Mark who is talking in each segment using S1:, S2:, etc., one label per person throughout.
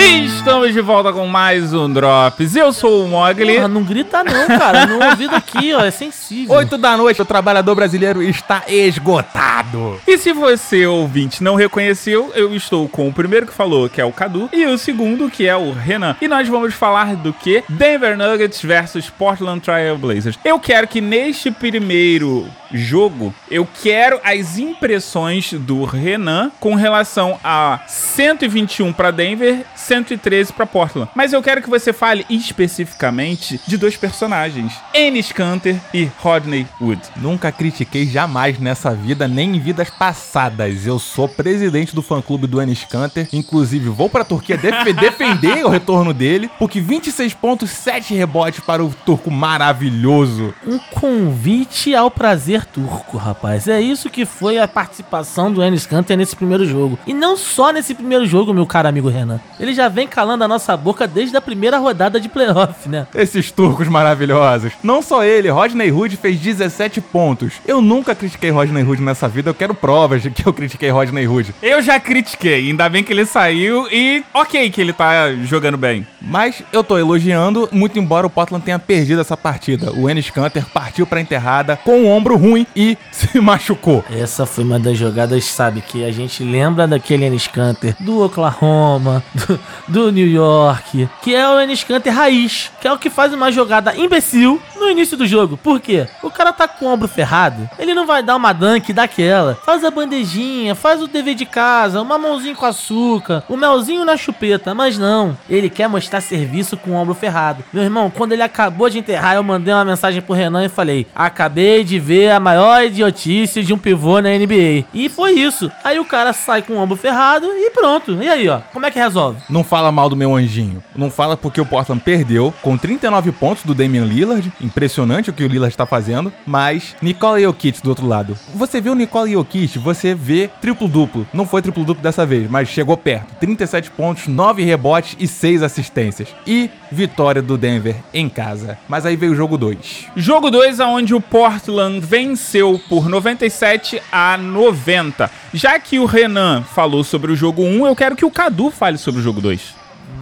S1: E estamos de volta com mais um Drops. Eu sou o Mogli.
S2: Porra, não grita não, cara. No ouvido aqui, ó, é sensível.
S3: Oito da noite, o trabalhador brasileiro está esgotado.
S1: E se você, ouvinte, não reconheceu, eu estou com o primeiro que falou, que é o Cadu, e o segundo, que é o Renan. E nós vamos falar do que? Denver Nuggets versus Portland Trail Blazers. Eu quero que neste primeiro jogo, eu quero as impressões do Renan com relação a 121 para Denver, 113 para Portland. Mas eu quero que você fale especificamente de dois personagens, Ennis Canter e Rodney Wood.
S3: Nunca critiquei jamais nessa vida, nem em vidas passadas. Eu sou presidente do fã-clube do Enes Kanter. Inclusive, vou pra Turquia def defender o retorno dele, porque 26 pontos, 7 rebotes para o turco maravilhoso.
S2: Um convite ao prazer turco, rapaz. É isso que foi a participação do Enes Kanter nesse primeiro jogo. E não só nesse primeiro jogo, meu caro amigo Renan. Ele já vem calando a nossa boca desde a primeira rodada de playoff, né?
S3: Esses turcos maravilhosos. Não só ele, Rodney Hood fez 17 pontos. Eu nunca critiquei Rodney Hood nessa vida, eu quero provas de que eu critiquei Rodney Hood.
S1: Eu já critiquei, ainda bem que ele saiu e ok que ele tá jogando bem.
S3: Mas eu tô elogiando, muito embora o Portland tenha perdido essa partida. O Enes Kanter partiu pra enterrada com o ombro ruim e se machucou.
S2: Essa foi uma das jogadas, sabe, que a gente lembra daquele Enes Kanter do Oklahoma, do, do New York, que é o Enes Kanter raiz, que é o que faz uma jogada imbecil no início do jogo. Por quê? O cara tá com o ombro ferrado, ele não vai dar uma dunk daquela. Faz a bandejinha, faz o dever de casa, uma mãozinha com açúcar, o melzinho na chupeta, mas não. Ele quer mostrar serviço com o ombro ferrado. Meu irmão, quando ele acabou de enterrar, eu mandei uma mensagem pro Renan e falei: Acabei de ver a maior idiotice de um pivô na NBA. E foi isso. Aí o cara sai com o ombro ferrado e pronto. E aí, ó, como é que resolve?
S3: Não fala mal do meu anjinho. Não fala porque o Portland perdeu com 39 pontos do Damian Lillard. Impressionante o que o Lillard está fazendo. Mas Nikola Jokic do outro lado. Você vê o Nikola Jokic, você vê triplo-duplo. Não foi triplo-duplo dessa vez, mas chegou perto. 37 pontos, 9 rebotes e 6 assistências. E vitória do Denver em casa. Mas aí veio o jogo 2.
S1: Jogo 2, onde o Portland venceu por 97 a 90. Já que o Renan falou sobre o jogo 1, eu quero que o Cadu fale sobre o jogo 2.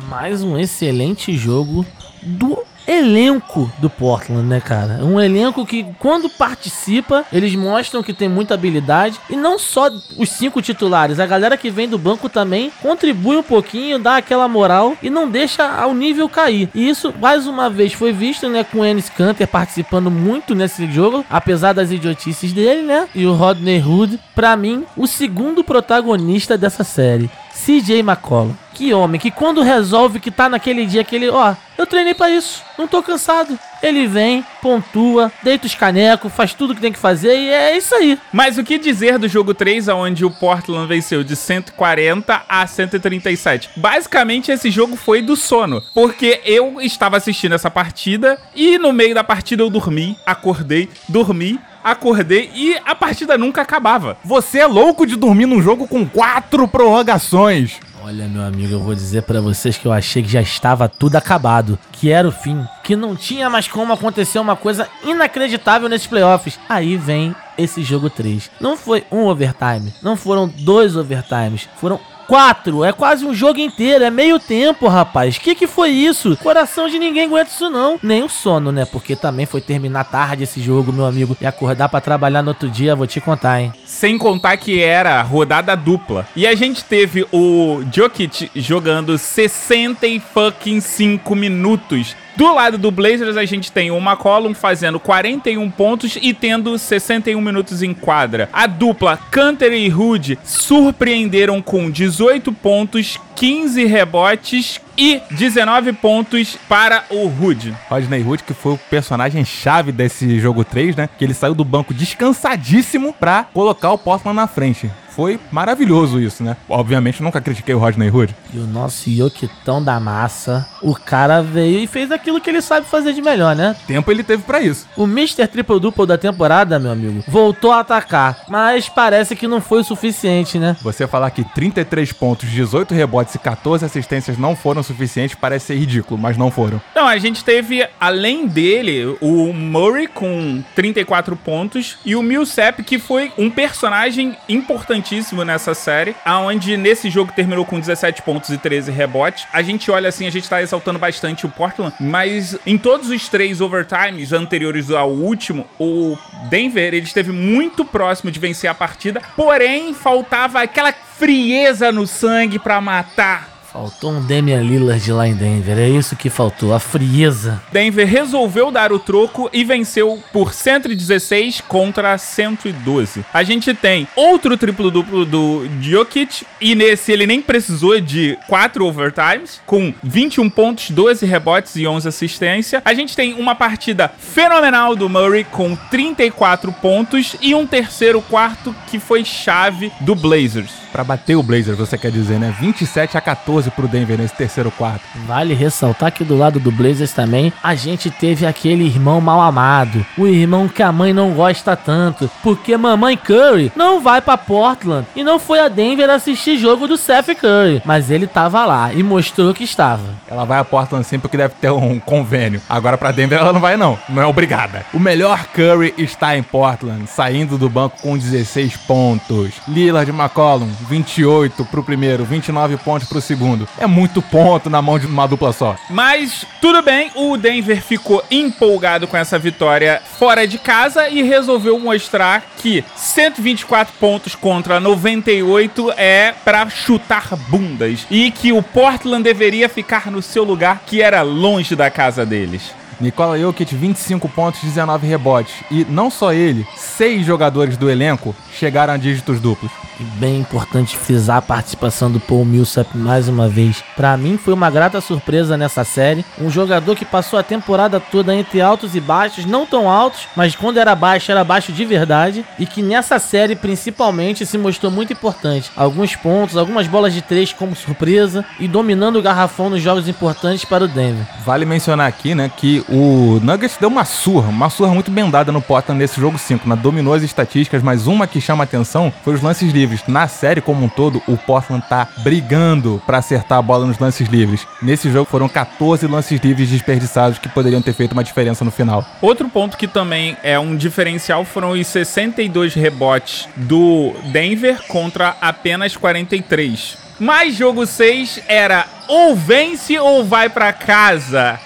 S2: Mais um excelente jogo do elenco do Portland, né, cara? Um elenco que, quando participa, eles mostram que tem muita habilidade. E não só os cinco titulares, a galera que vem do banco também contribui um pouquinho, dá aquela moral e não deixa o nível cair. E isso, mais uma vez, foi visto, né, com o Ennis Canter participando muito nesse jogo, apesar das idiotices dele, né? E o Rodney Hood, pra mim, o segundo protagonista dessa série. CJ McCollum. Que homem, que quando resolve que tá naquele dia que ele, ó, eu treinei para isso, não tô cansado. Ele vem, pontua, deita os canecos, faz tudo que tem que fazer e é isso aí.
S1: Mas o que dizer do jogo 3, onde o Portland venceu de 140 a 137? Basicamente, esse jogo foi do sono, porque eu estava assistindo essa partida e no meio da partida eu dormi, acordei, dormi, acordei e a partida nunca acabava.
S3: Você é louco de dormir num jogo com quatro prorrogações.
S2: Olha, meu amigo, eu vou dizer para vocês que eu achei que já estava tudo acabado, que era o fim, que não tinha mais como acontecer uma coisa inacreditável nesses playoffs. Aí vem esse jogo 3. Não foi um overtime, não foram dois overtimes, foram quatro. É quase um jogo inteiro, é meio tempo, rapaz. Que que foi isso? Coração de ninguém aguenta isso não. Nem o sono, né? Porque também foi terminar tarde esse jogo, meu amigo, e acordar para trabalhar no outro dia, vou te contar, hein.
S1: Sem contar que era rodada dupla. E a gente teve o Jokic jogando 60 e fucking 5 minutos. Do lado do Blazers, a gente tem o McCollum fazendo 41 pontos e tendo 61 minutos em quadra. A dupla Canter e Hood surpreenderam com 18 pontos, 15 rebotes e 19 pontos para o Hood.
S3: Rodney Hood, que foi o personagem chave desse jogo 3, né? Que ele saiu do banco descansadíssimo pra colocar o Portland na frente. Foi maravilhoso isso, né? Obviamente, nunca critiquei o Rodney Hood.
S2: E o nosso Yokitão da massa, o cara veio e fez aquilo que ele sabe fazer de melhor, né?
S3: Tempo ele teve para isso.
S2: O Mr. Triple Duple da temporada, meu amigo, voltou a atacar, mas parece que não foi o suficiente, né?
S3: Você falar que 33 pontos, 18 rebotes e 14 assistências não foram suficiente, parece ser ridículo, mas não foram.
S1: Não, a gente teve, além dele, o Murray com 34 pontos e o Millsap, que foi um personagem importantíssimo nessa série, aonde nesse jogo terminou com 17 pontos e 13 rebotes. A gente olha assim, a gente tá exaltando bastante o Portland, mas em todos os três overtimes anteriores ao último, o Denver, ele esteve muito próximo de vencer a partida, porém faltava aquela frieza no sangue pra matar
S2: Faltou um Damian Lillard lá em Denver, é isso que faltou, a frieza.
S1: Denver resolveu dar o troco e venceu por 116 contra 112. A gente tem outro triplo-duplo do Jokic e nesse ele nem precisou de 4 overtimes, com 21 pontos, 12 rebotes e 11 assistência. A gente tem uma partida fenomenal do Murray com 34 pontos e um terceiro quarto que foi chave do Blazers.
S3: Pra bater o Blazers, você quer dizer, né? 27 a 14 pro Denver nesse terceiro quarto.
S2: Vale ressaltar que do lado do Blazers também a gente teve aquele irmão mal amado, o irmão que a mãe não gosta tanto, porque mamãe Curry não vai para Portland e não foi a Denver assistir jogo do Seth Curry, mas ele tava lá e mostrou que estava.
S3: Ela vai a Portland sempre porque deve ter um convênio. Agora pra Denver ela não vai não, não é obrigada. O melhor Curry está em Portland, saindo do banco com 16 pontos. Lillard McCollum, 28 pro primeiro, 29 pontos pro segundo. É muito ponto na mão de uma dupla só.
S1: Mas tudo bem, o Denver ficou empolgado com essa vitória fora de casa e resolveu mostrar que 124 pontos contra 98 é para chutar bundas e que o Portland deveria ficar no seu lugar, que era longe da casa deles.
S3: Nikola Jokic, 25 pontos, 19 rebotes. E não só ele, seis jogadores do elenco chegaram a dígitos duplos.
S2: E bem importante frisar a participação do Paul Millsap mais uma vez. Para mim foi uma grata surpresa nessa série. Um jogador que passou a temporada toda entre altos e baixos, não tão altos, mas quando era baixo era baixo de verdade e que nessa série principalmente se mostrou muito importante. Alguns pontos, algumas bolas de três como surpresa e dominando o garrafão nos jogos importantes para o Denver.
S3: Vale mencionar aqui, né, que o Nuggets deu uma surra, uma surra muito bem dada no Portland nesse jogo 5, né? Dominou as estatísticas, mas uma que chama atenção foi os lances livres livres. Na série como um todo, o Portland tá brigando para acertar a bola nos lances livres. Nesse jogo foram 14 lances livres desperdiçados que poderiam ter feito uma diferença no final.
S1: Outro ponto que também é um diferencial foram os 62 rebotes do Denver contra apenas 43. Mas jogo 6 era ou vence ou vai para casa.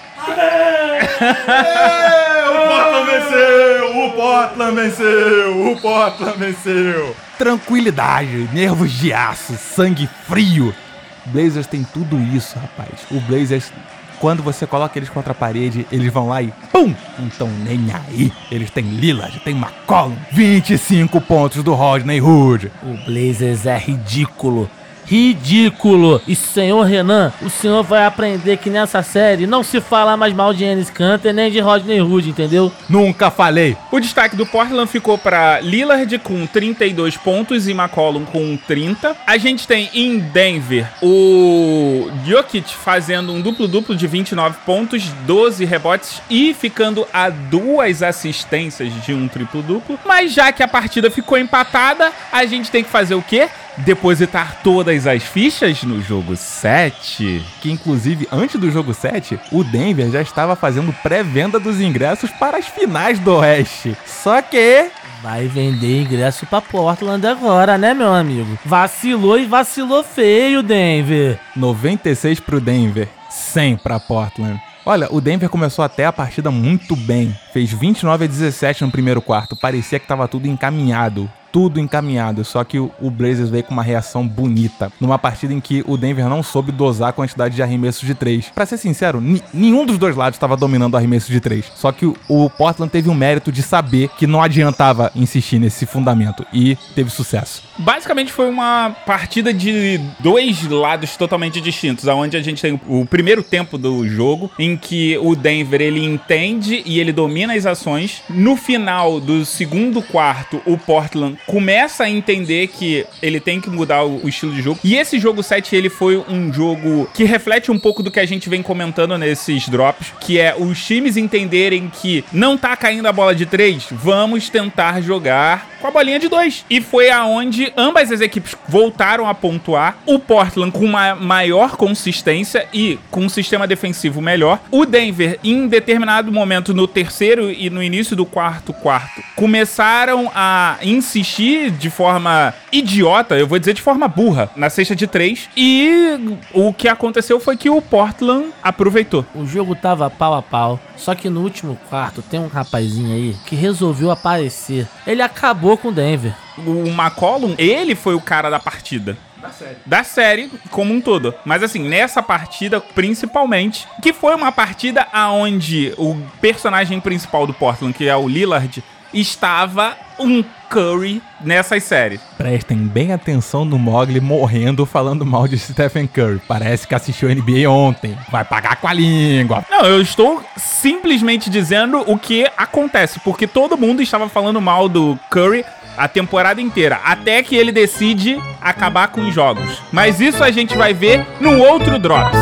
S3: O Portland venceu! O Portland venceu! O Portland venceu! Tranquilidade, nervos de aço, sangue frio. Blazers tem tudo isso, rapaz. O Blazers, quando você coloca eles contra a parede, eles vão lá e PUM! Então nem aí. Eles têm Lillard, tem McCollum, 25 pontos do Rodney Hood.
S2: O Blazers é ridículo ridículo. E senhor Renan, o senhor vai aprender que nessa série não se fala mais mal de Ennis Canter nem de Rodney Hood, entendeu?
S3: Nunca falei.
S1: O destaque do Portland ficou para Lillard com 32 pontos e McCollum com 30. A gente tem em Denver o Jokic fazendo um duplo-duplo de 29 pontos, 12 rebotes e ficando a duas assistências de um triplo-duplo. Mas já que a partida ficou empatada, a gente tem que fazer o quê? Depositar todas as fichas no jogo 7.
S3: Que inclusive, antes do jogo 7, o Denver já estava fazendo pré-venda dos ingressos para as finais do Oeste. Só que
S2: Vai vender ingresso pra Portland agora, né, meu amigo? Vacilou e vacilou feio, Denver.
S3: 96 pro Denver, 100 pra Portland. Olha, o Denver começou até a partida muito bem. Fez 29 a 17 no primeiro quarto. Parecia que estava tudo encaminhado tudo encaminhado, só que o, Blazers veio com uma reação bonita, numa partida em que o Denver não soube dosar a quantidade de arremessos de três. Para ser sincero, nenhum dos dois lados estava dominando o arremesso de três. Só que o, Portland teve o mérito de saber que não adiantava insistir nesse fundamento e teve sucesso.
S1: Basicamente foi uma partida de dois lados totalmente distintos, aonde a gente tem o primeiro tempo do jogo em que o Denver ele entende e ele domina as ações. No final do segundo quarto, o Portland começa a entender que ele tem que mudar o, o estilo de jogo. E esse jogo 7, ele foi um jogo que reflete um pouco do que a gente vem comentando nesses drops, que é os times entenderem que não tá caindo a bola de três, vamos tentar jogar com a bolinha de dois. E foi aonde ambas as equipes voltaram a pontuar. O Portland com uma maior consistência e com um sistema defensivo melhor. O Denver, em determinado momento, no terceiro e no início do quarto quarto, começaram a insistir de forma idiota, eu vou dizer de forma burra, na cesta de três. E o que aconteceu foi que o Portland aproveitou.
S2: O jogo tava pau a pau. Só que no último quarto tem um rapazinho aí que resolveu aparecer. Ele acabou com o Denver.
S1: O McCollum, ele foi o cara da partida. Da série. Da série como um todo. Mas assim, nessa partida, principalmente, que foi uma partida aonde o personagem principal do Portland, que é o Lillard, estava um Curry nessas séries.
S3: Prestem bem atenção no Mogli morrendo falando mal de Stephen Curry. Parece que assistiu NBA ontem. Vai pagar com a língua.
S1: Não, eu estou simplesmente dizendo o que acontece, porque todo mundo estava falando mal do Curry a temporada inteira, até que ele decide acabar com os jogos. Mas isso a gente vai ver no outro Drops.